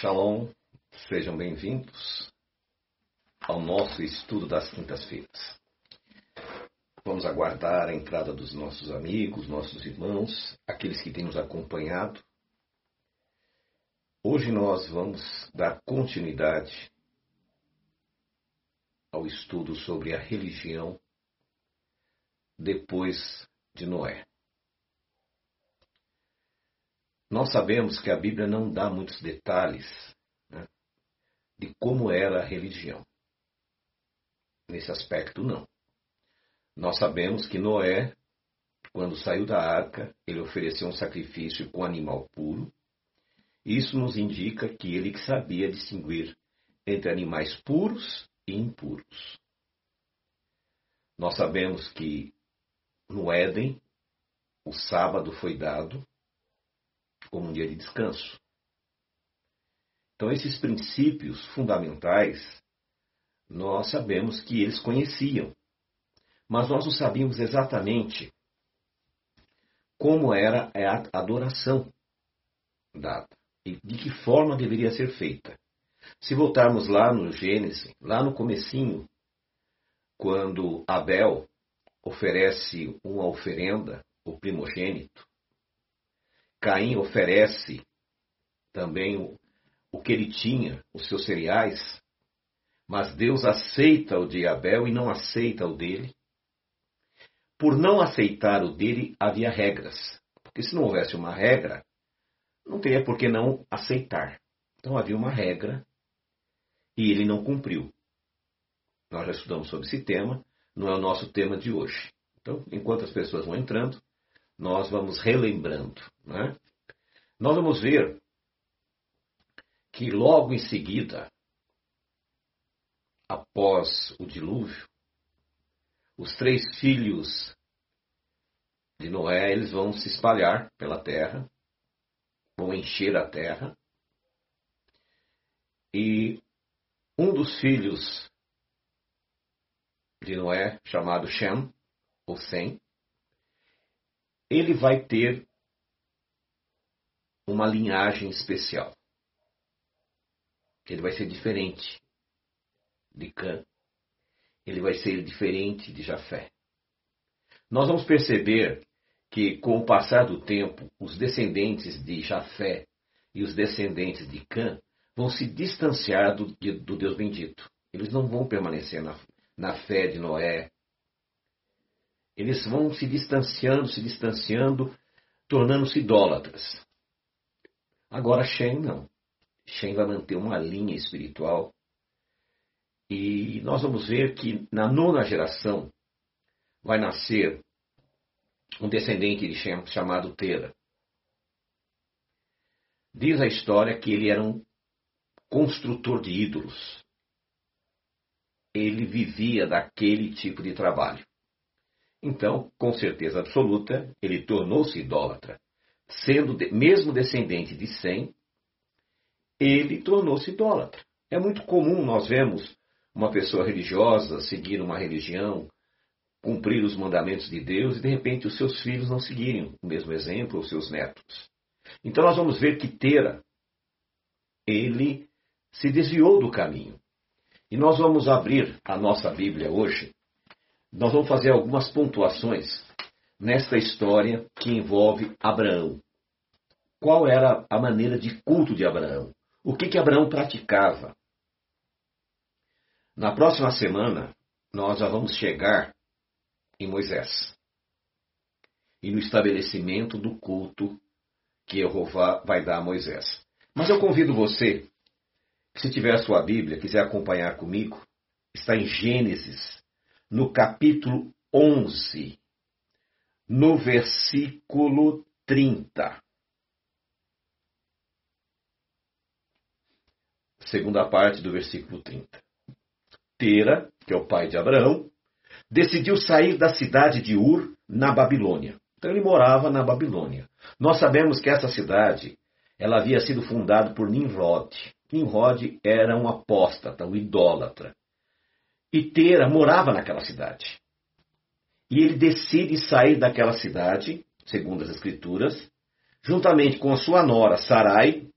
Shalom, sejam bem-vindos ao nosso estudo das quintas-feiras. Vamos aguardar a entrada dos nossos amigos, nossos irmãos, aqueles que têm nos acompanhado. Hoje nós vamos dar continuidade ao estudo sobre a religião depois de Noé. Nós sabemos que a Bíblia não dá muitos detalhes né, de como era a religião. Nesse aspecto, não. Nós sabemos que Noé, quando saiu da arca, ele ofereceu um sacrifício com animal puro. Isso nos indica que ele sabia distinguir entre animais puros e impuros. Nós sabemos que no Éden, o sábado foi dado como um dia de descanso. Então, esses princípios fundamentais, nós sabemos que eles conheciam, mas nós não sabíamos exatamente como era a adoração dada e de que forma deveria ser feita. Se voltarmos lá no Gênesis, lá no comecinho, quando Abel oferece uma oferenda, o primogênito, Caim oferece também o, o que ele tinha, os seus cereais, mas Deus aceita o de Abel e não aceita o dele. Por não aceitar o dele, havia regras. Porque se não houvesse uma regra, não teria por que não aceitar. Então havia uma regra e ele não cumpriu. Nós já estudamos sobre esse tema, não é o nosso tema de hoje. Então, enquanto as pessoas vão entrando, nós vamos relembrando. Né? Nós vamos ver que logo em seguida, após o dilúvio, os três filhos de Noé eles vão se espalhar pela terra, vão encher a terra, e um dos filhos de Noé, chamado Shem, ou Sem, ele vai ter uma linhagem especial. Ele vai ser diferente de Cã. Ele vai ser diferente de Jafé. Nós vamos perceber que, com o passar do tempo, os descendentes de Jafé e os descendentes de Cã vão se distanciar do, do Deus bendito. Eles não vão permanecer na, na fé de Noé, eles vão se distanciando, se distanciando, tornando-se idólatras. Agora Shem não. Shem vai manter uma linha espiritual. E nós vamos ver que na nona geração vai nascer um descendente de Shem chamado Tera. Diz a história que ele era um construtor de ídolos. Ele vivia daquele tipo de trabalho. Então, com certeza absoluta, ele tornou-se idólatra. Sendo de, mesmo descendente de Sem, ele tornou-se idólatra. É muito comum nós vemos uma pessoa religiosa seguir uma religião, cumprir os mandamentos de Deus e de repente os seus filhos não seguirem o mesmo exemplo, ou seus netos. Então nós vamos ver que Tera, ele se desviou do caminho. E nós vamos abrir a nossa Bíblia hoje nós vamos fazer algumas pontuações nesta história que envolve Abraão. Qual era a maneira de culto de Abraão? O que, que Abraão praticava? Na próxima semana, nós já vamos chegar em Moisés e no estabelecimento do culto que Jeová vai dar a Moisés. Mas eu convido você, que se tiver a sua Bíblia, quiser acompanhar comigo, está em Gênesis, no capítulo 11, no versículo 30. Segunda parte do versículo 30. Tera, que é o pai de Abraão, decidiu sair da cidade de Ur, na Babilônia. Então ele morava na Babilônia. Nós sabemos que essa cidade ela havia sido fundada por Nimrod. Nimrod era um apóstata, um idólatra. E Tera morava naquela cidade. E ele decide sair daquela cidade, segundo as Escrituras, juntamente com a sua nora Sarai,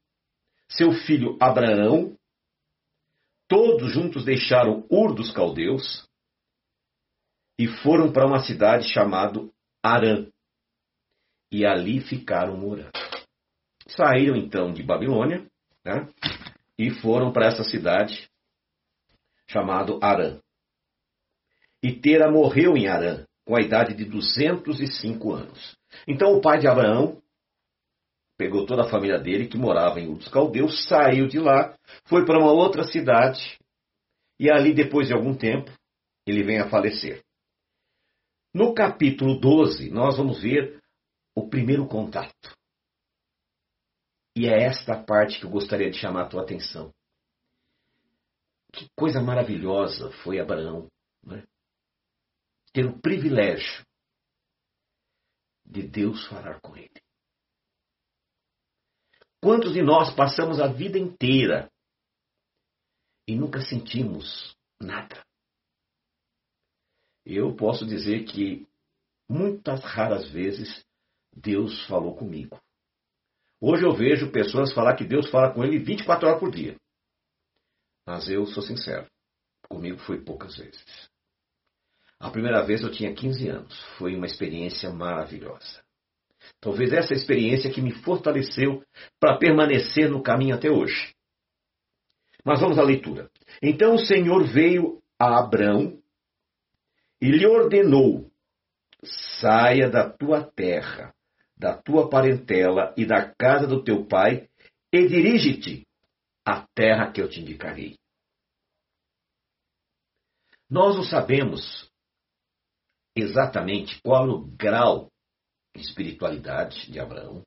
seu filho Abraão, todos juntos deixaram Ur dos caldeus e foram para uma cidade chamada Arã. E ali ficaram morando. Saíram então de Babilônia né, e foram para essa cidade chamada Arã. E Tera morreu em Arã, com a idade de 205 anos. Então o pai de Abraão pegou toda a família dele, que morava em Ur Caldeus, saiu de lá, foi para uma outra cidade, e ali, depois de algum tempo, ele vem a falecer. No capítulo 12, nós vamos ver o primeiro contato. E é esta parte que eu gostaria de chamar a tua atenção. Que coisa maravilhosa foi Abraão, né? Ter o privilégio de Deus falar com ele. Quantos de nós passamos a vida inteira e nunca sentimos nada? Eu posso dizer que muitas raras vezes Deus falou comigo. Hoje eu vejo pessoas falar que Deus fala com ele 24 horas por dia. Mas eu sou sincero, comigo foi poucas vezes. A primeira vez eu tinha 15 anos. Foi uma experiência maravilhosa. Talvez essa experiência que me fortaleceu para permanecer no caminho até hoje. Mas vamos à leitura. Então o Senhor veio a Abrão e lhe ordenou: saia da tua terra, da tua parentela e da casa do teu pai e dirige-te à terra que eu te indicarei. Nós não sabemos exatamente qual o grau de espiritualidade de Abraão.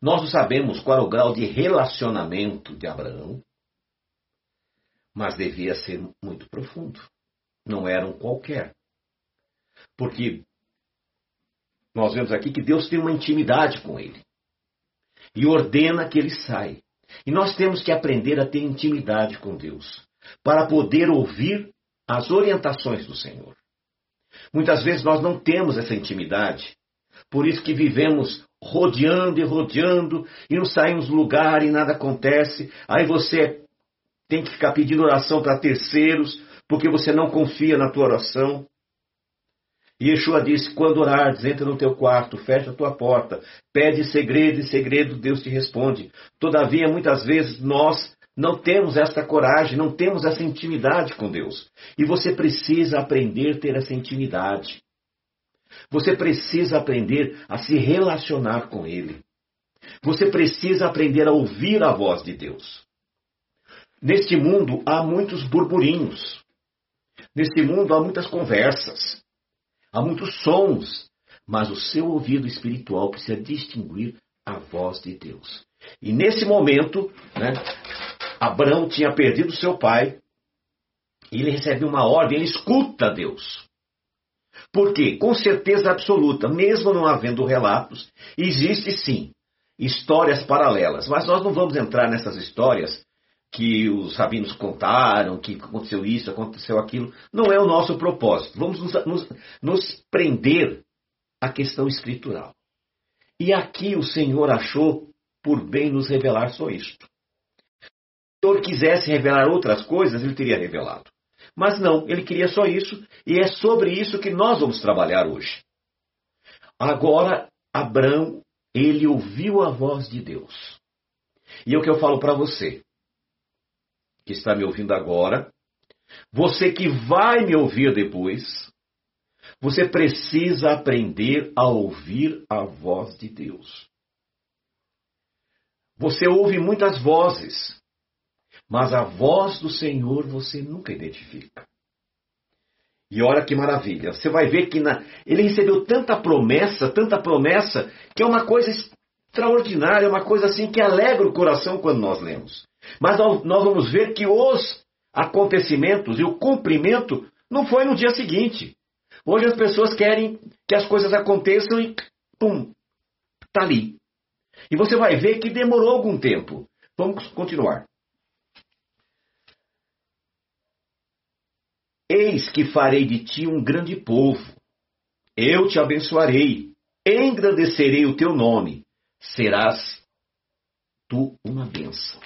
Nós não sabemos qual o grau de relacionamento de Abraão, mas devia ser muito profundo. Não era um qualquer. Porque nós vemos aqui que Deus tem uma intimidade com ele e ordena que ele saia. E nós temos que aprender a ter intimidade com Deus para poder ouvir as orientações do Senhor. Muitas vezes nós não temos essa intimidade, por isso que vivemos rodeando e rodeando e não saímos do lugar e nada acontece. Aí você tem que ficar pedindo oração para terceiros, porque você não confia na tua oração. Yeshua disse: quando orares, entra no teu quarto, fecha a tua porta, pede segredo e segredo Deus te responde. Todavia, muitas vezes nós não temos esta coragem, não temos essa intimidade com Deus. E você precisa aprender a ter essa intimidade. Você precisa aprender a se relacionar com Ele. Você precisa aprender a ouvir a voz de Deus. Neste mundo há muitos burburinhos. Neste mundo há muitas conversas. Há muitos sons. Mas o seu ouvido espiritual precisa distinguir a voz de Deus. E nesse momento, né, Abraão tinha perdido seu pai, e ele recebe uma ordem, ele escuta Deus. Por quê? Com certeza absoluta, mesmo não havendo relatos, existe sim histórias paralelas, mas nós não vamos entrar nessas histórias que os rabinos contaram, que aconteceu isso, aconteceu aquilo. Não é o nosso propósito. Vamos nos, nos, nos prender à questão escritural. E aqui o Senhor achou por bem nos revelar só isto. Se o Senhor quisesse revelar outras coisas, ele teria revelado. Mas não, ele queria só isso, e é sobre isso que nós vamos trabalhar hoje. Agora, Abraão, ele ouviu a voz de Deus. E é o que eu falo para você, que está me ouvindo agora, você que vai me ouvir depois, você precisa aprender a ouvir a voz de Deus. Você ouve muitas vozes, mas a voz do Senhor você nunca identifica. E olha que maravilha, você vai ver que na... ele recebeu tanta promessa, tanta promessa, que é uma coisa extraordinária, uma coisa assim que alegra o coração quando nós lemos. Mas nós vamos ver que os acontecimentos e o cumprimento não foi no dia seguinte. Hoje as pessoas querem que as coisas aconteçam e pum, está ali. E você vai ver que demorou algum tempo. Vamos continuar. Eis que farei de ti um grande povo. Eu te abençoarei, engrandecerei o teu nome, serás tu uma bênção.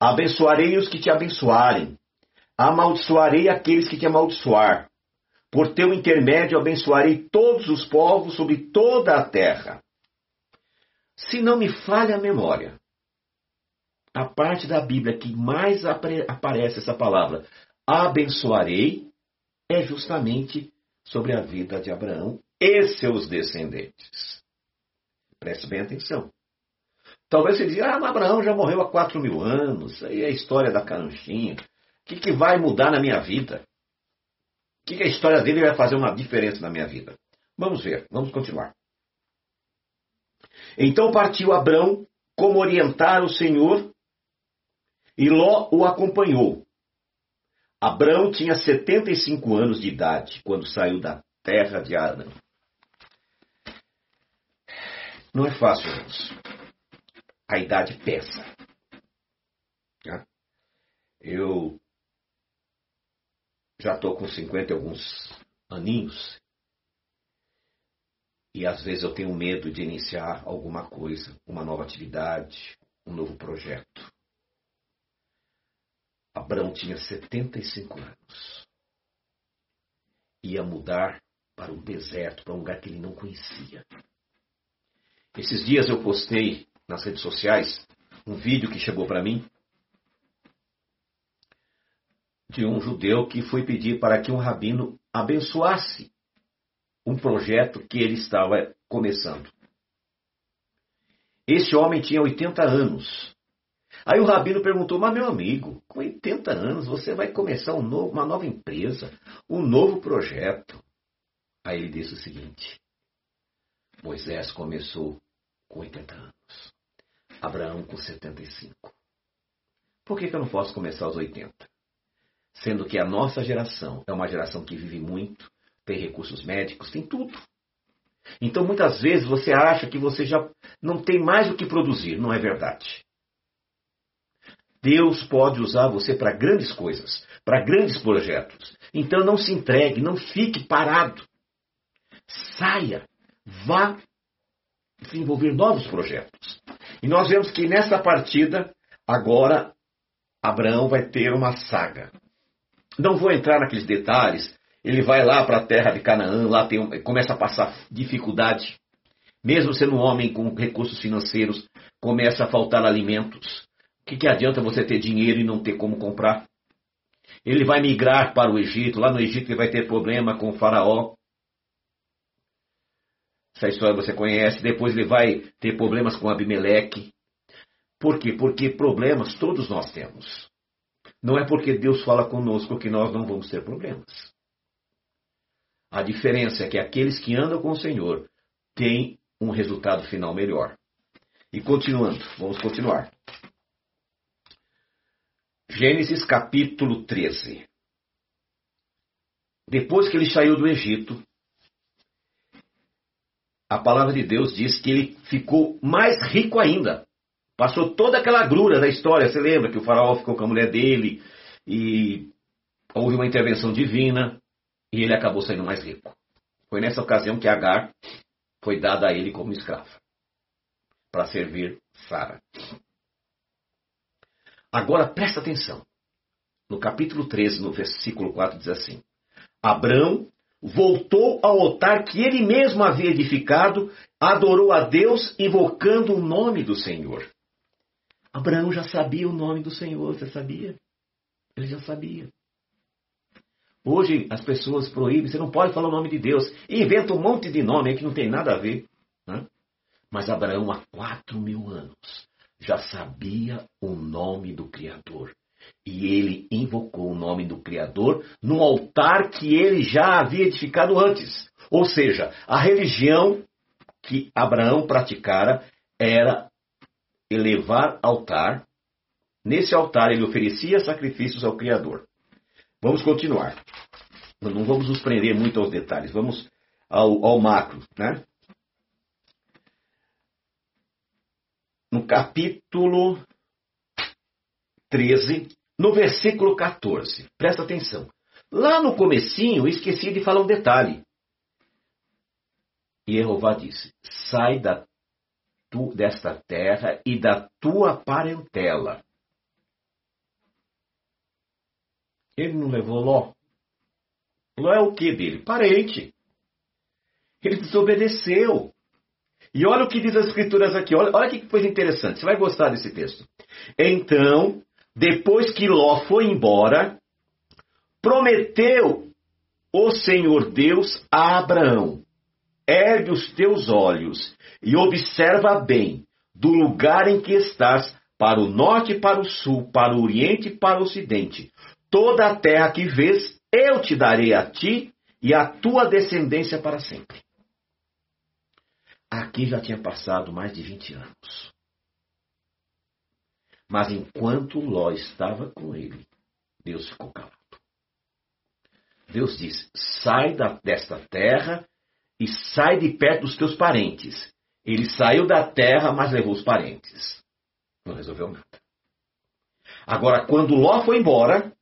Abençoarei os que te abençoarem, amaldiçoarei aqueles que te amaldiçoar. Por teu intermédio abençoarei todos os povos sobre toda a terra. Se não me falha a memória, a parte da Bíblia que mais aparece essa palavra, abençoarei, é justamente sobre a vida de Abraão e seus descendentes. Preste bem atenção. Talvez você diga, ah, Abraão já morreu há quatro mil anos, aí é a história da canchinha. O que, que vai mudar na minha vida? Que, que a história dele vai fazer uma diferença na minha vida? Vamos ver, vamos continuar. Então partiu Abraão como orientar o Senhor e Ló o acompanhou. Abraão tinha 75 anos de idade quando saiu da terra de Arã. Não é fácil, irmãos. A idade pesa. Eu já estou com 50 e alguns aninhos e às vezes eu tenho medo de iniciar alguma coisa, uma nova atividade, um novo projeto. Abraão tinha 75 anos. Ia mudar para o deserto, para um lugar que ele não conhecia. Esses dias eu postei nas redes sociais um vídeo que chegou para mim de um judeu que foi pedir para que um rabino abençoasse um projeto que ele estava começando. Esse homem tinha 80 anos Aí o rabino perguntou: Mas meu amigo, com 80 anos você vai começar um novo, uma nova empresa, um novo projeto. Aí ele disse o seguinte: Moisés começou com 80 anos, Abraão com 75. Por que, que eu não posso começar aos 80? Sendo que a nossa geração é uma geração que vive muito, tem recursos médicos, tem tudo. Então muitas vezes você acha que você já não tem mais o que produzir. Não é verdade. Deus pode usar você para grandes coisas, para grandes projetos. Então não se entregue, não fique parado. Saia, vá desenvolver novos projetos. E nós vemos que nessa partida, agora, Abraão vai ter uma saga. Não vou entrar naqueles detalhes. Ele vai lá para a terra de Canaã, lá tem, começa a passar dificuldade. Mesmo sendo um homem com recursos financeiros, começa a faltar alimentos que, que adianta você ter dinheiro e não ter como comprar? Ele vai migrar para o Egito. Lá no Egito ele vai ter problema com o faraó. Essa história você conhece. Depois ele vai ter problemas com Abimeleque. Por quê? Porque problemas todos nós temos. Não é porque Deus fala conosco que nós não vamos ter problemas. A diferença é que aqueles que andam com o Senhor têm um resultado final melhor. E continuando, vamos continuar. Gênesis capítulo 13. Depois que ele saiu do Egito, a palavra de Deus diz que ele ficou mais rico ainda. Passou toda aquela grura da história. Você lembra que o faraó ficou com a mulher dele e houve uma intervenção divina e ele acabou saindo mais rico. Foi nessa ocasião que Agar foi dada a ele como escrava para servir Sara. Agora presta atenção. No capítulo 13, no versículo 4, diz assim: Abraão voltou ao altar que ele mesmo havia edificado, adorou a Deus, invocando o nome do Senhor. Abraão já sabia o nome do Senhor, você sabia? Ele já sabia. Hoje as pessoas proíbem, você não pode falar o nome de Deus. Inventa um monte de nome que não tem nada a ver. Né? Mas Abraão, há quatro mil anos, já sabia o nome do Criador. E ele invocou o nome do Criador no altar que ele já havia edificado antes. Ou seja, a religião que Abraão praticara era elevar altar. Nesse altar ele oferecia sacrifícios ao Criador. Vamos continuar. Não vamos nos prender muito aos detalhes, vamos ao, ao macro. Né? no capítulo 13, no versículo 14. Presta atenção. Lá no comecinho, esqueci de falar um detalhe. E Jeová disse: Sai da tu, desta terra e da tua parentela. Ele não levou Ló. Ló é o que dele? Parente. Ele desobedeceu. E olha o que diz as escrituras aqui. Olha, olha que coisa interessante. Você vai gostar desse texto. Então, depois que Ló foi embora, prometeu o Senhor Deus a Abraão: ergue os teus olhos e observa bem do lugar em que estás, para o norte e para o sul, para o oriente e para o ocidente. Toda a terra que vês, eu te darei a ti e a tua descendência para sempre. Aqui já tinha passado mais de 20 anos. Mas enquanto Ló estava com ele, Deus ficou calado. Deus diz: sai desta terra e sai de perto dos teus parentes. Ele saiu da terra, mas levou os parentes. Não resolveu nada. Agora, quando Ló foi embora,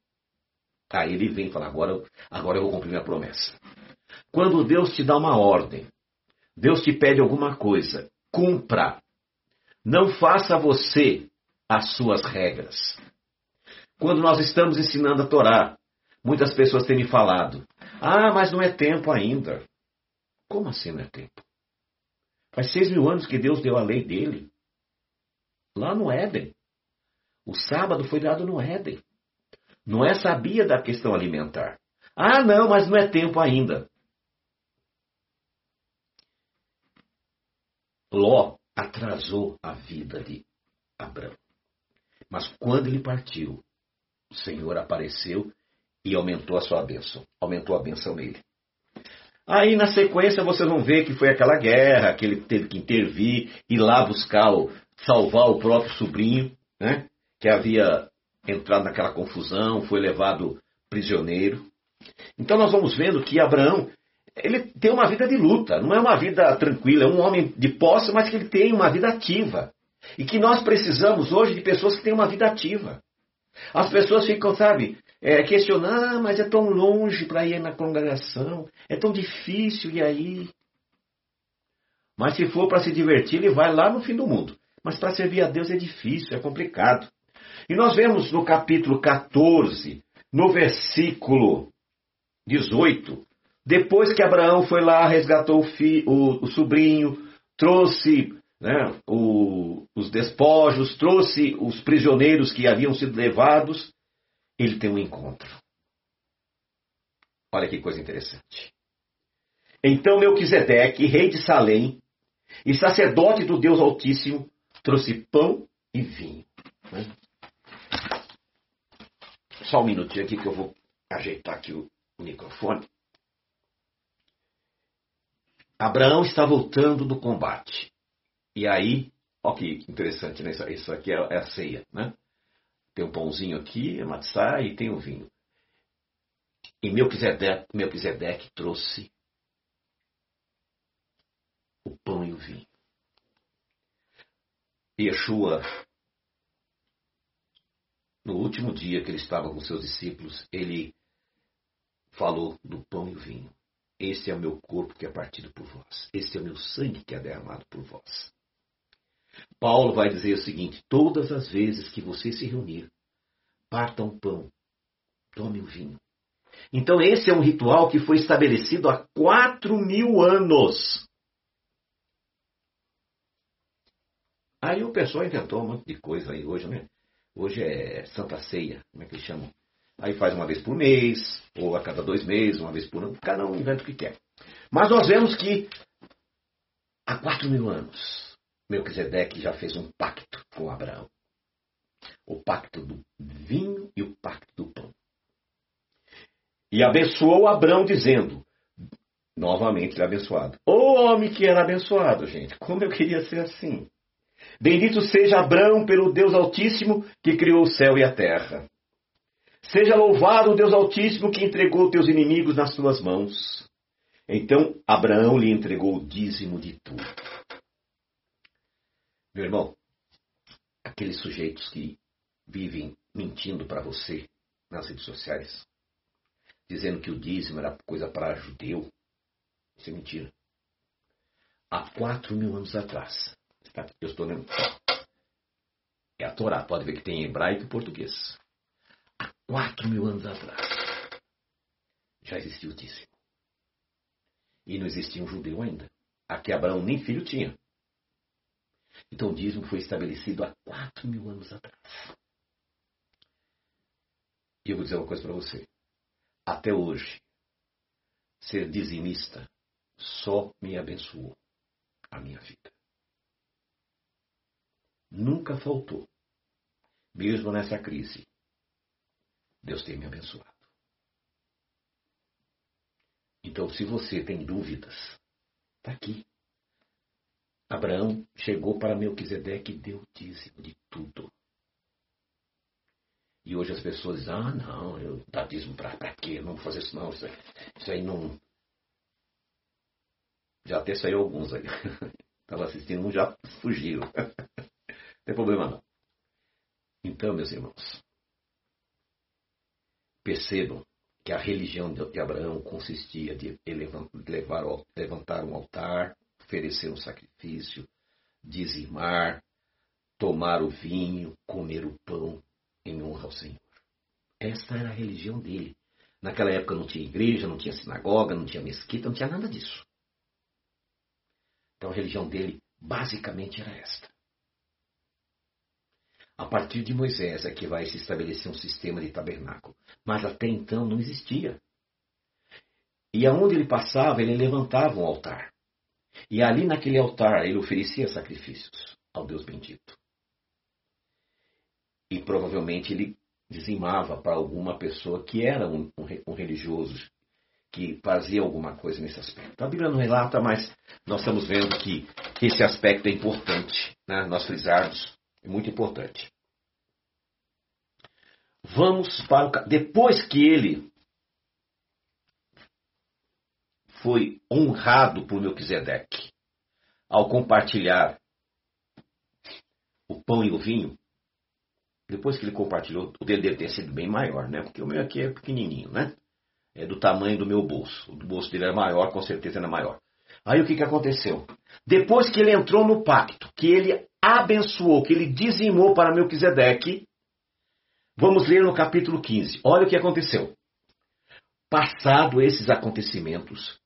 aí ele vem e fala: agora, agora eu vou cumprir minha promessa. Quando Deus te dá uma ordem, Deus te pede alguma coisa, cumpra. Não faça você as suas regras. Quando nós estamos ensinando a Torá, muitas pessoas têm me falado: Ah, mas não é tempo ainda. Como assim não é tempo? Faz seis mil anos que Deus deu a lei dele. Lá no Éden. O sábado foi dado no Éden. Noé sabia da questão alimentar. Ah, não, mas não é tempo ainda. Ló atrasou a vida de Abraão. Mas quando ele partiu, o Senhor apareceu e aumentou a sua bênção. Aumentou a bênção nele. Aí na sequência vocês vão ver que foi aquela guerra, que ele teve que intervir, ir lá buscar, o, salvar o próprio sobrinho, né? Que havia entrado naquela confusão, foi levado prisioneiro. Então nós vamos vendo que Abraão ele tem uma vida de luta, não é uma vida tranquila, é um homem de posse, mas que ele tem uma vida ativa. E que nós precisamos hoje de pessoas que têm uma vida ativa. As pessoas ficam, sabe, é, questionando, ah, mas é tão longe para ir na congregação, é tão difícil, e aí? Mas se for para se divertir, ele vai lá no fim do mundo. Mas para servir a Deus é difícil, é complicado. E nós vemos no capítulo 14, no versículo 18, depois que Abraão foi lá, resgatou o, fi, o, o sobrinho, trouxe né, o, os despojos, trouxe os prisioneiros que haviam sido levados, ele tem um encontro. Olha que coisa interessante. Então Melquisedeque, rei de Salém, e sacerdote do Deus Altíssimo, trouxe pão e vinho. Né? Só um minutinho aqui que eu vou ajeitar aqui o, o microfone. Abraão está voltando do combate. E aí, ó que interessante, né? Isso aqui é, é a ceia, né? Tem um pãozinho aqui, a matzá e tem o vinho. E Melquisedeque, Melquisedeque trouxe o pão e o vinho. Yeshua, no último dia que ele estava com seus discípulos, ele falou do pão e o vinho. Este é o meu corpo que é partido por vós. Este é o meu sangue que é derramado por vós. Paulo vai dizer o seguinte: todas as vezes que você se reunir, parta um pão, tome um vinho. Então, esse é um ritual que foi estabelecido há quatro mil anos. Aí o pessoal inventou um monte de coisa aí hoje, né? Hoje é Santa Ceia, como é que eles chamam? Aí faz uma vez por mês, ou a cada dois meses, uma vez por ano, cada um inventa o que quer. Mas nós vemos que há quatro mil anos, Melquisedeque já fez um pacto com Abraão. O pacto do vinho e o pacto do pão. E abençoou Abraão dizendo, novamente ele é abençoado. O homem que era abençoado, gente, como eu queria ser assim. Bendito seja Abraão pelo Deus Altíssimo que criou o céu e a terra. Seja louvado o Deus Altíssimo que entregou teus inimigos nas tuas mãos. Então Abraão lhe entregou o dízimo de tudo. Meu irmão, aqueles sujeitos que vivem mentindo para você nas redes sociais, dizendo que o dízimo era coisa para judeu, isso é mentira. Há quatro mil anos atrás, eu estou lendo, é a Torá, pode ver que tem em hebraico e português quatro mil anos atrás, já existia o dízimo. E não existia um judeu ainda. Aqui Abraão nem filho tinha. Então o dízimo foi estabelecido há quatro mil anos atrás. E eu vou dizer uma coisa para você. Até hoje, ser dizimista só me abençoou a minha vida. Nunca faltou, mesmo nessa crise. Deus tem me abençoado. Então, se você tem dúvidas, está aqui. Abraão chegou para Melquisedeque e deu dízimo de tudo. E hoje as pessoas dizem, ah, não, eu dá dízimo para quê? Não vou fazer isso não, isso isso aí não... Já até saiu alguns aí. Estava assistindo, um já fugiu. não tem problema não. Então, meus irmãos, percebam que a religião de Abraão consistia de levantar um altar, oferecer um sacrifício, dizimar, tomar o vinho, comer o pão em honra ao Senhor. Esta era a religião dele. Naquela época não tinha igreja, não tinha sinagoga, não tinha mesquita, não tinha nada disso. Então a religião dele basicamente era esta. A partir de Moisés é que vai se estabelecer um sistema de tabernáculo. Mas até então não existia. E aonde ele passava, ele levantava um altar. E ali naquele altar ele oferecia sacrifícios ao Deus bendito. E provavelmente ele dizimava para alguma pessoa que era um, um, religioso, que fazia alguma coisa nesse aspecto. A Bíblia não relata, mas nós estamos vendo que esse aspecto é importante, né? nós frisarmos, é muito importante. Vamos para o. Depois que ele foi honrado por Melquisedeque ao compartilhar o pão e o vinho. Depois que ele compartilhou, o dele deve ter sido bem maior, né? Porque o meu aqui é pequenininho, né? É do tamanho do meu bolso. O bolso dele era maior, com certeza era maior. Aí o que, que aconteceu? Depois que ele entrou no pacto, que ele abençoou, que ele dizimou para Melquisedeque, vamos ler no capítulo 15. Olha o que aconteceu. Passado esses acontecimentos,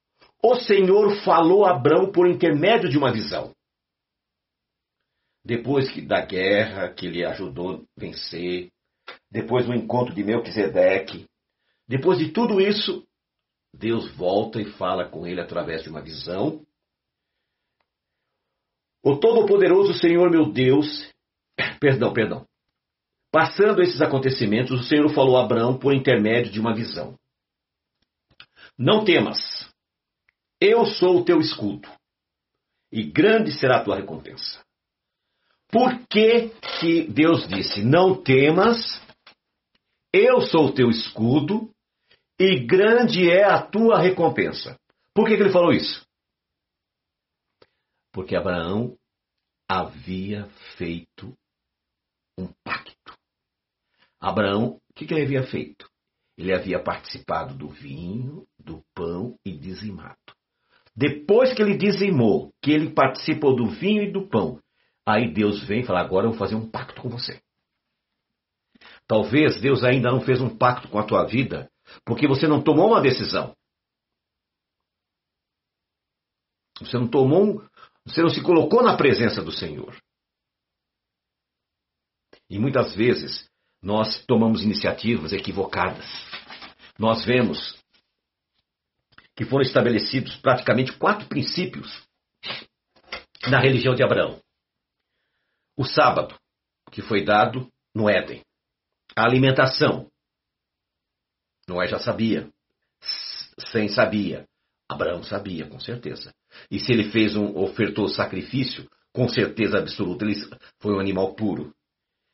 o Senhor falou a Abraão por intermédio de uma visão. Depois que, da guerra que ele ajudou a vencer, depois do encontro de Melquisedeque, depois de tudo isso, Deus volta e fala com ele através de uma visão. O Todo-Poderoso Senhor meu Deus, perdão, perdão. Passando esses acontecimentos, o Senhor falou a Abraão por intermédio de uma visão. Não temas, eu sou o teu escudo, e grande será a tua recompensa. Por que, que Deus disse: Não temas, eu sou o teu escudo, e grande é a tua recompensa? Por que, que ele falou isso? Porque Abraão havia feito um pacto. Abraão, o que, que ele havia feito? Ele havia participado do vinho, do pão e dizimado. Depois que ele dizimou, que ele participou do vinho e do pão, aí Deus vem e fala: agora eu vou fazer um pacto com você. Talvez Deus ainda não fez um pacto com a tua vida, porque você não tomou uma decisão. Você não tomou, você não se colocou na presença do Senhor. E muitas vezes nós tomamos iniciativas equivocadas. Nós vemos que foram estabelecidos praticamente quatro princípios na religião de Abraão. O sábado, que foi dado no Éden. A alimentação. Noé já sabia. Sem sabia. Abraão sabia, com certeza. E se ele fez um, ofertou sacrifício, com certeza absoluta, ele foi um animal puro.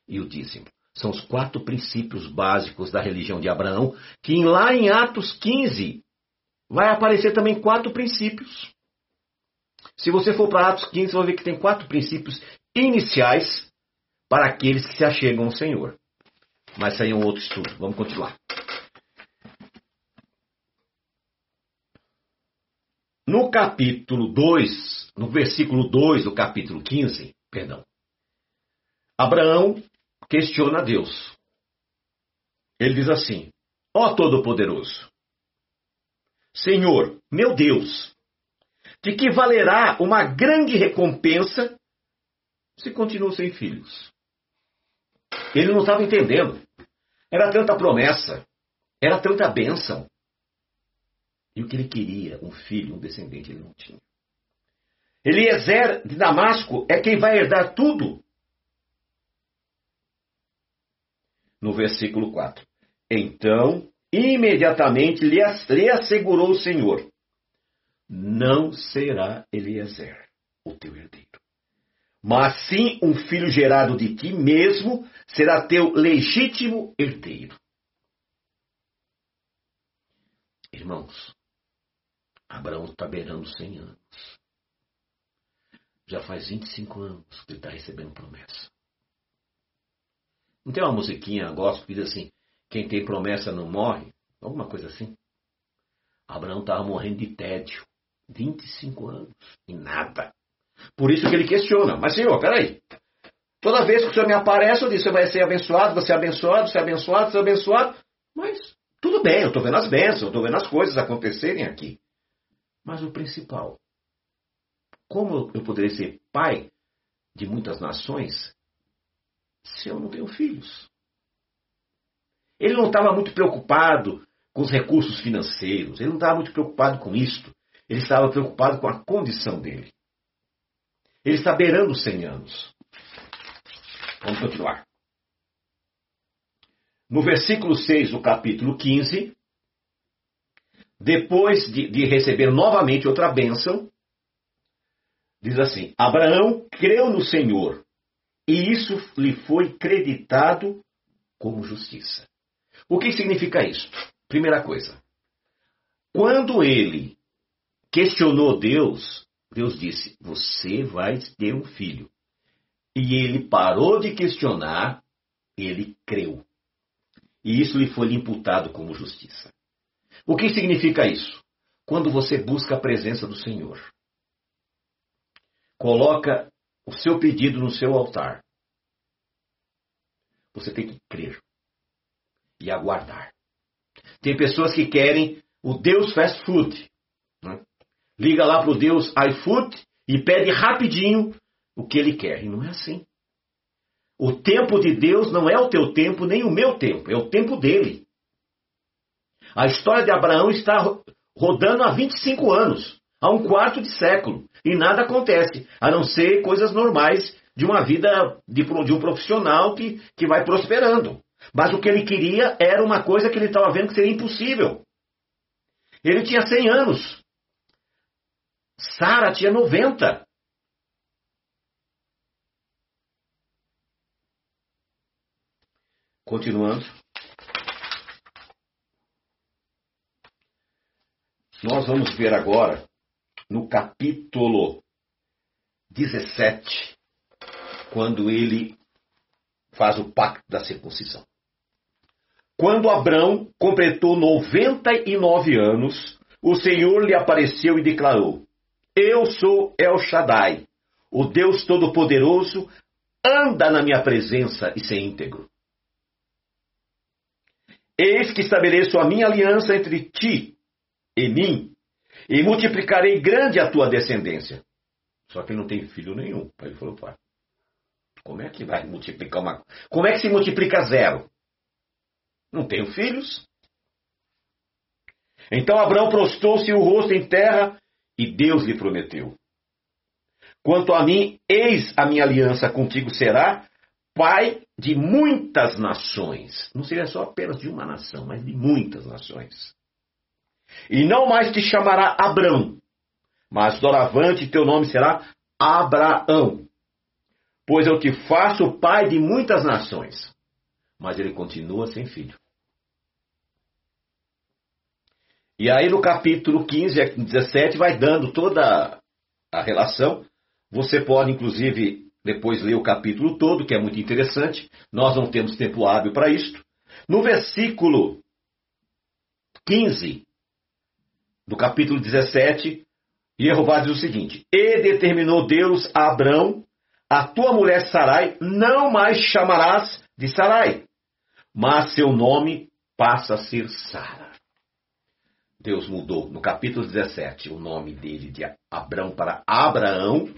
E o dízimo. São os quatro princípios básicos da religião de Abraão, que lá em Atos 15 vai aparecer também quatro princípios. Se você for para Atos 15, você vai ver que tem quatro princípios iniciais para aqueles que se achegam ao Senhor. Mas isso aí é um outro estudo. Vamos continuar. No capítulo 2, no versículo 2 do capítulo 15, perdão, Abraão questiona Deus. Ele diz assim: Ó Todo-Poderoso, Senhor, meu Deus, de que valerá uma grande recompensa se continuo sem filhos? Ele não estava entendendo. Era tanta promessa, era tanta bênção. E o que ele queria, um filho, um descendente, ele não tinha. Eliezer de Damasco é quem vai herdar tudo. No versículo 4. Então, imediatamente lhe assegurou o Senhor: Não será Eliezer o teu herdeiro, mas sim um filho gerado de ti mesmo será teu legítimo herdeiro. Irmãos, Abraão está beirando 100 anos. Já faz 25 anos que ele está recebendo promessa. Não tem uma musiquinha, gosto, que diz assim: quem tem promessa não morre? Alguma coisa assim. Abraão estava morrendo de tédio. 25 anos e nada. Por isso que ele questiona. Mas, senhor, peraí. Toda vez que o senhor me aparece, eu disse: você vai ser abençoado, você é abençoado, você é abençoado, você é abençoado. Mas tudo bem, eu estou vendo as bênçãos, eu estou vendo as coisas acontecerem aqui. Mas o principal, como eu poderia ser pai de muitas nações se eu não tenho filhos? Ele não estava muito preocupado com os recursos financeiros, ele não estava muito preocupado com isto. Ele estava preocupado com a condição dele. Ele está beirando 100 anos. Vamos continuar. No versículo 6 do capítulo 15, depois de, de receber novamente outra bênção, diz assim: Abraão creu no Senhor, e isso lhe foi creditado como justiça. O que significa isso? Primeira coisa, quando ele questionou Deus, Deus disse: Você vai ter um filho. E ele parou de questionar, ele creu e isso lhe foi imputado como justiça. O que significa isso? Quando você busca a presença do Senhor, coloca o seu pedido no seu altar, você tem que crer e aguardar. Tem pessoas que querem o Deus fast food. Né? Liga lá para o Deus iFood e pede rapidinho o que ele quer. E não é assim. O tempo de Deus não é o teu tempo nem o meu tempo, é o tempo dele. A história de Abraão está rodando há 25 anos, há um quarto de século, e nada acontece, a não ser coisas normais de uma vida de, de um profissional que, que vai prosperando. Mas o que ele queria era uma coisa que ele estava vendo que seria impossível. Ele tinha 100 anos. Sara tinha 90. Continuando. Nós vamos ver agora no capítulo 17, quando ele faz o pacto da circuncisão. Quando Abrão completou 99 anos, o Senhor lhe apareceu e declarou: Eu sou El Shaddai, o Deus Todo-Poderoso, anda na minha presença e ser íntegro. Eis que estabeleço a minha aliança entre ti e mim, e multiplicarei grande a tua descendência. Só que ele não tem filho nenhum. Aí ele falou, pai, como é que vai multiplicar uma. Como é que se multiplica zero? Não tenho filhos. Então Abraão prostou-se o rosto em terra e Deus lhe prometeu: Quanto a mim, eis a minha aliança contigo será, pai de muitas nações. Não seria só apenas de uma nação, mas de muitas nações. E não mais te chamará Abrão, mas doravante teu nome será Abraão. Pois eu te faço pai de muitas nações. Mas ele continua sem filho. E aí no capítulo 15 a 17 vai dando toda a relação. Você pode, inclusive, depois ler o capítulo todo, que é muito interessante. Nós não temos tempo hábil para isto. No versículo 15 do capítulo 17, Jeová diz o seguinte: E determinou Deus a Abrão, a tua mulher Sarai não mais chamarás de Sarai, mas seu nome passa a ser Sara. Deus mudou no capítulo 17 o nome dele de Abrão para Abraão.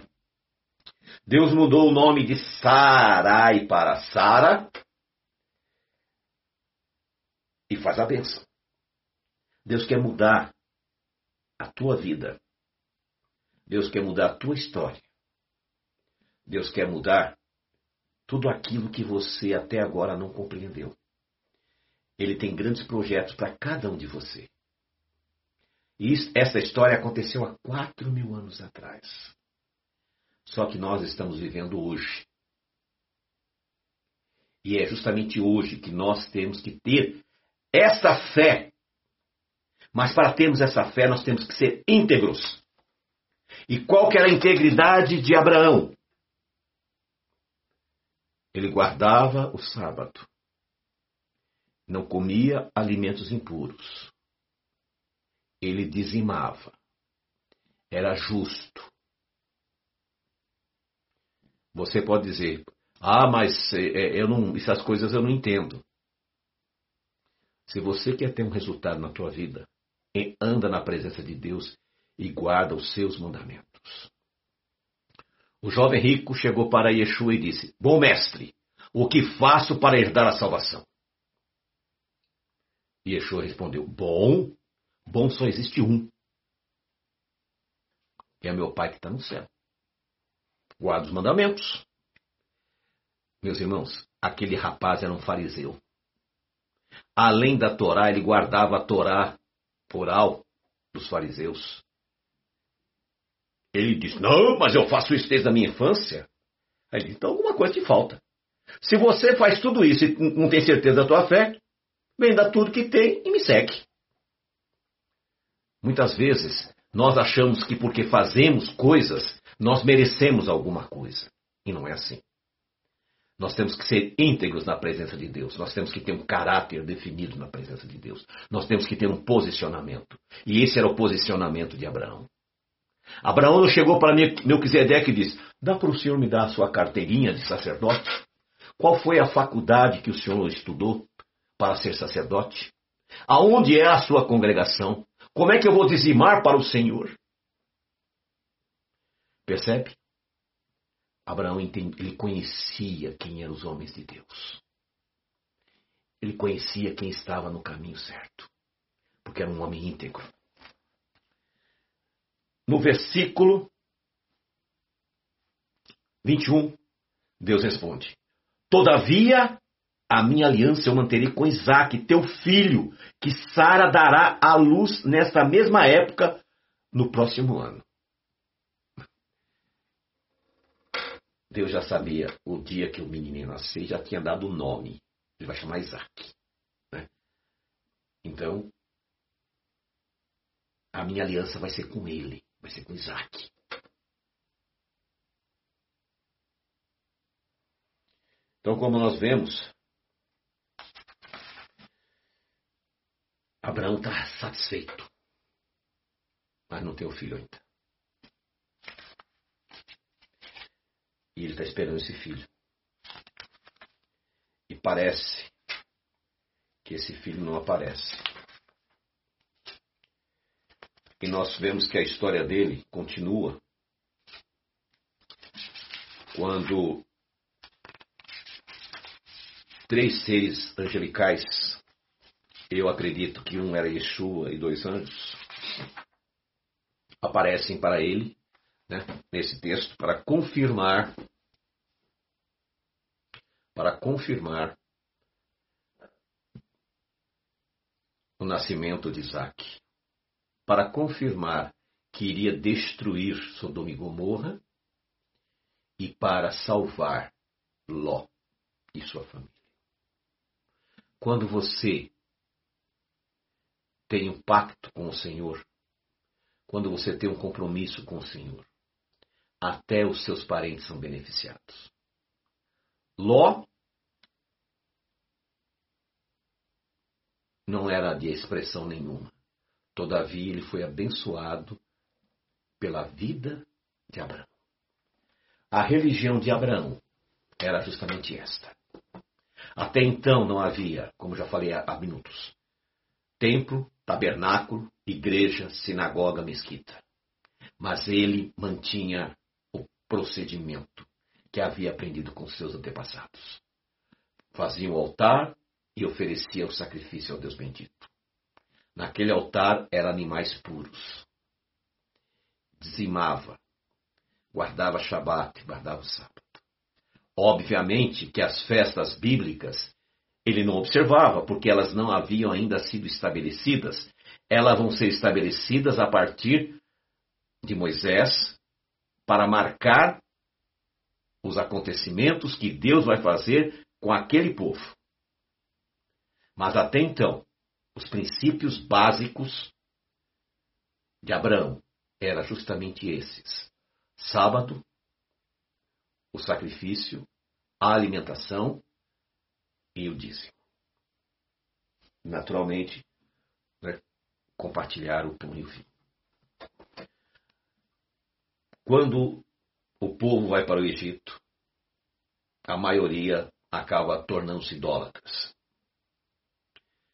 Deus mudou o nome de Sarai para Sara. E faz a bênção. Deus quer mudar a tua vida. Deus quer mudar a tua história. Deus quer mudar tudo aquilo que você até agora não compreendeu. Ele tem grandes projetos para cada um de você. E essa história aconteceu há quatro mil anos atrás. Só que nós estamos vivendo hoje. E é justamente hoje que nós temos que ter essa fé. Mas para termos essa fé, nós temos que ser íntegros. E qual que era a integridade de Abraão? Ele guardava o sábado. Não comia alimentos impuros. Ele dizimava. Era justo. Você pode dizer, ah, mas é, é, eu não, essas coisas eu não entendo. Se você quer ter um resultado na tua vida, anda na presença de Deus e guarda os seus mandamentos. O jovem rico chegou para Yeshua e disse: Bom mestre, o que faço para herdar a salvação? Yeshua respondeu: Bom, bom só existe um. é meu Pai que está no céu. Guarda os mandamentos. Meus irmãos, aquele rapaz era um fariseu. Além da Torá, ele guardava a Torá oral dos fariseus. Ele diz: Não, mas eu faço isso desde a minha infância. Aí ele Então alguma coisa te falta. Se você faz tudo isso e não tem certeza da tua fé, venda tudo que tem e me segue. Muitas vezes nós achamos que porque fazemos coisas, nós merecemos alguma coisa. E não é assim. Nós temos que ser íntegros na presença de Deus. Nós temos que ter um caráter definido na presença de Deus. Nós temos que ter um posicionamento. E esse era o posicionamento de Abraão. Abraão chegou para Melquisedeque e disse: Dá para o senhor me dar a sua carteirinha de sacerdote? Qual foi a faculdade que o senhor estudou para ser sacerdote? Aonde é a sua congregação? Como é que eu vou dizimar para o Senhor? Percebe? Abraão ele conhecia quem eram os homens de Deus. Ele conhecia quem estava no caminho certo, porque era um homem íntegro. No versículo 21, Deus responde: Todavia, a minha aliança eu manterei com Isaac, teu filho, que Sara dará à luz nesta mesma época, no próximo ano. Deus já sabia o dia que o menino nascer, já tinha dado o nome. Ele vai chamar Isaac. Né? Então, a minha aliança vai ser com ele, vai ser com Isaac. Então, como nós vemos, Abraão está satisfeito, mas não tem o filho ainda. E ele está esperando esse filho. E parece que esse filho não aparece. E nós vemos que a história dele continua quando três seres angelicais, eu acredito que um era Yeshua e dois anjos, aparecem para ele, né, nesse texto, para confirmar para confirmar o nascimento de Isaac, para confirmar que iria destruir Sodoma e Gomorra e para salvar Ló e sua família. Quando você tem um pacto com o Senhor, quando você tem um compromisso com o Senhor, até os seus parentes são beneficiados. Ló não era de expressão nenhuma. Todavia, ele foi abençoado pela vida de Abraão. A religião de Abraão era justamente esta. Até então não havia, como já falei há minutos, templo, tabernáculo, igreja, sinagoga, mesquita. Mas ele mantinha o procedimento que havia aprendido com seus antepassados. Fazia o altar e oferecia o sacrifício ao Deus bendito. Naquele altar eram animais puros. Dizimava, guardava Shabat, guardava o sábado. Obviamente que as festas bíblicas ele não observava, porque elas não haviam ainda sido estabelecidas. Elas vão ser estabelecidas a partir de Moisés para marcar os acontecimentos que Deus vai fazer com aquele povo. Mas até então, os princípios básicos de Abraão eram justamente esses: sábado, o sacrifício, a alimentação e o dízimo. Naturalmente, né, compartilhar o pão e o vinho. Quando o povo vai para o Egito, a maioria acaba tornando-se idólatras.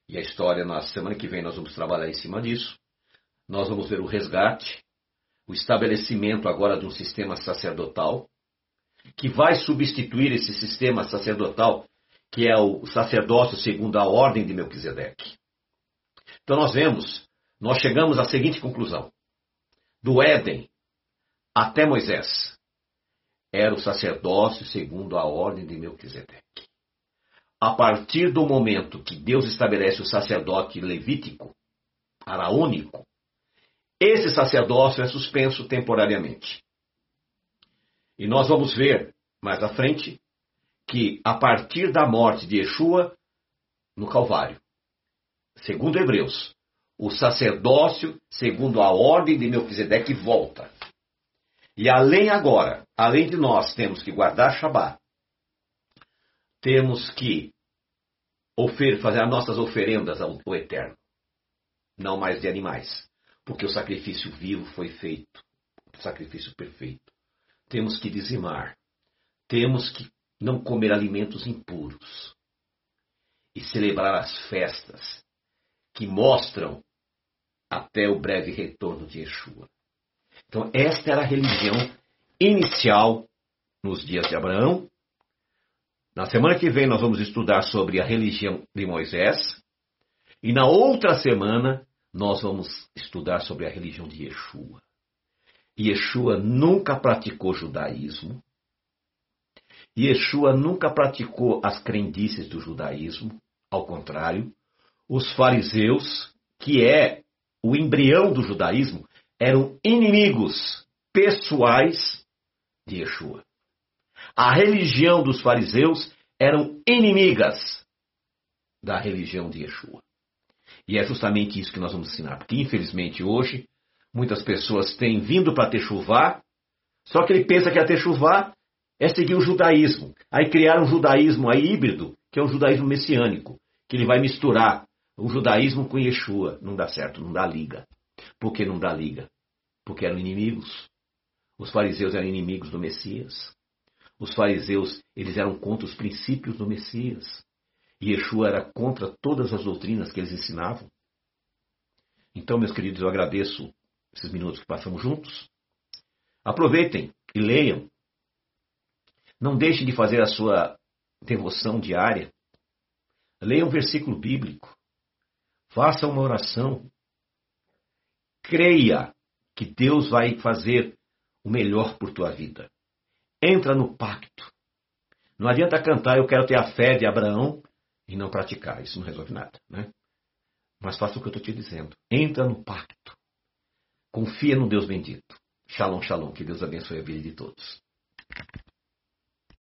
E a história, na semana que vem, nós vamos trabalhar em cima disso. Nós vamos ver o resgate, o estabelecimento agora de um sistema sacerdotal, que vai substituir esse sistema sacerdotal, que é o sacerdócio segundo a ordem de Melquisedeque. Então nós vemos, nós chegamos à seguinte conclusão: do Éden até Moisés, era o sacerdócio segundo a ordem de Melquisedeque a partir do momento que Deus estabelece o sacerdote levítico, araônico, esse sacerdócio é suspenso temporariamente. E nós vamos ver mais à frente que a partir da morte de Yeshua no Calvário, segundo Hebreus, o sacerdócio, segundo a ordem de Melquisedeque, volta. E além agora, além de nós temos que guardar Shabat, temos que fazer as nossas oferendas ao, Eterno, não mais de animais, porque o sacrifício vivo foi feito, o sacrifício perfeito. Temos que dizimar, temos que não comer alimentos impuros e celebrar as festas que mostram até o breve retorno de Yeshua. Então, esta era a religião inicial nos dias de Abraão na semana que vem nós vamos estudar sobre a religião de Moisés. E na outra semana nós vamos estudar sobre a religião de Yeshua. Yeshua nunca praticou judaísmo. Yeshua nunca praticou as crendices do judaísmo. Ao contrário, os fariseus, que é o embrião do judaísmo, eram inimigos pessoais de Yeshua a religião dos fariseus eram inimigas da religião de Yeshua. E é justamente isso que nós vamos ensinar, porque infelizmente hoje muitas pessoas têm vindo para Techuvá, só que ele pensa que a Techuvá é seguir o judaísmo. Aí criaram um judaísmo aí híbrido, que é um judaísmo messiânico, que ele vai misturar o judaísmo com Yeshua. Não dá certo, não dá liga. Por que não dá liga? Porque eram inimigos. Os fariseus eram inimigos do Messias. Os fariseus, eles eram contra os princípios do Messias. E Yeshua era contra todas as doutrinas que eles ensinavam. Então, meus queridos, eu agradeço esses minutos que passamos juntos. Aproveitem e leiam. Não deixem de fazer a sua devoção diária. Leia um versículo bíblico. Faça uma oração. Creia que Deus vai fazer o melhor por tua vida. Entra no pacto. Não adianta cantar, eu quero ter a fé de Abraão e não praticar. Isso não resolve nada. Né? Mas faça o que eu estou te dizendo. Entra no pacto. Confia no Deus bendito. Shalom, shalom. Que Deus abençoe a vida de todos.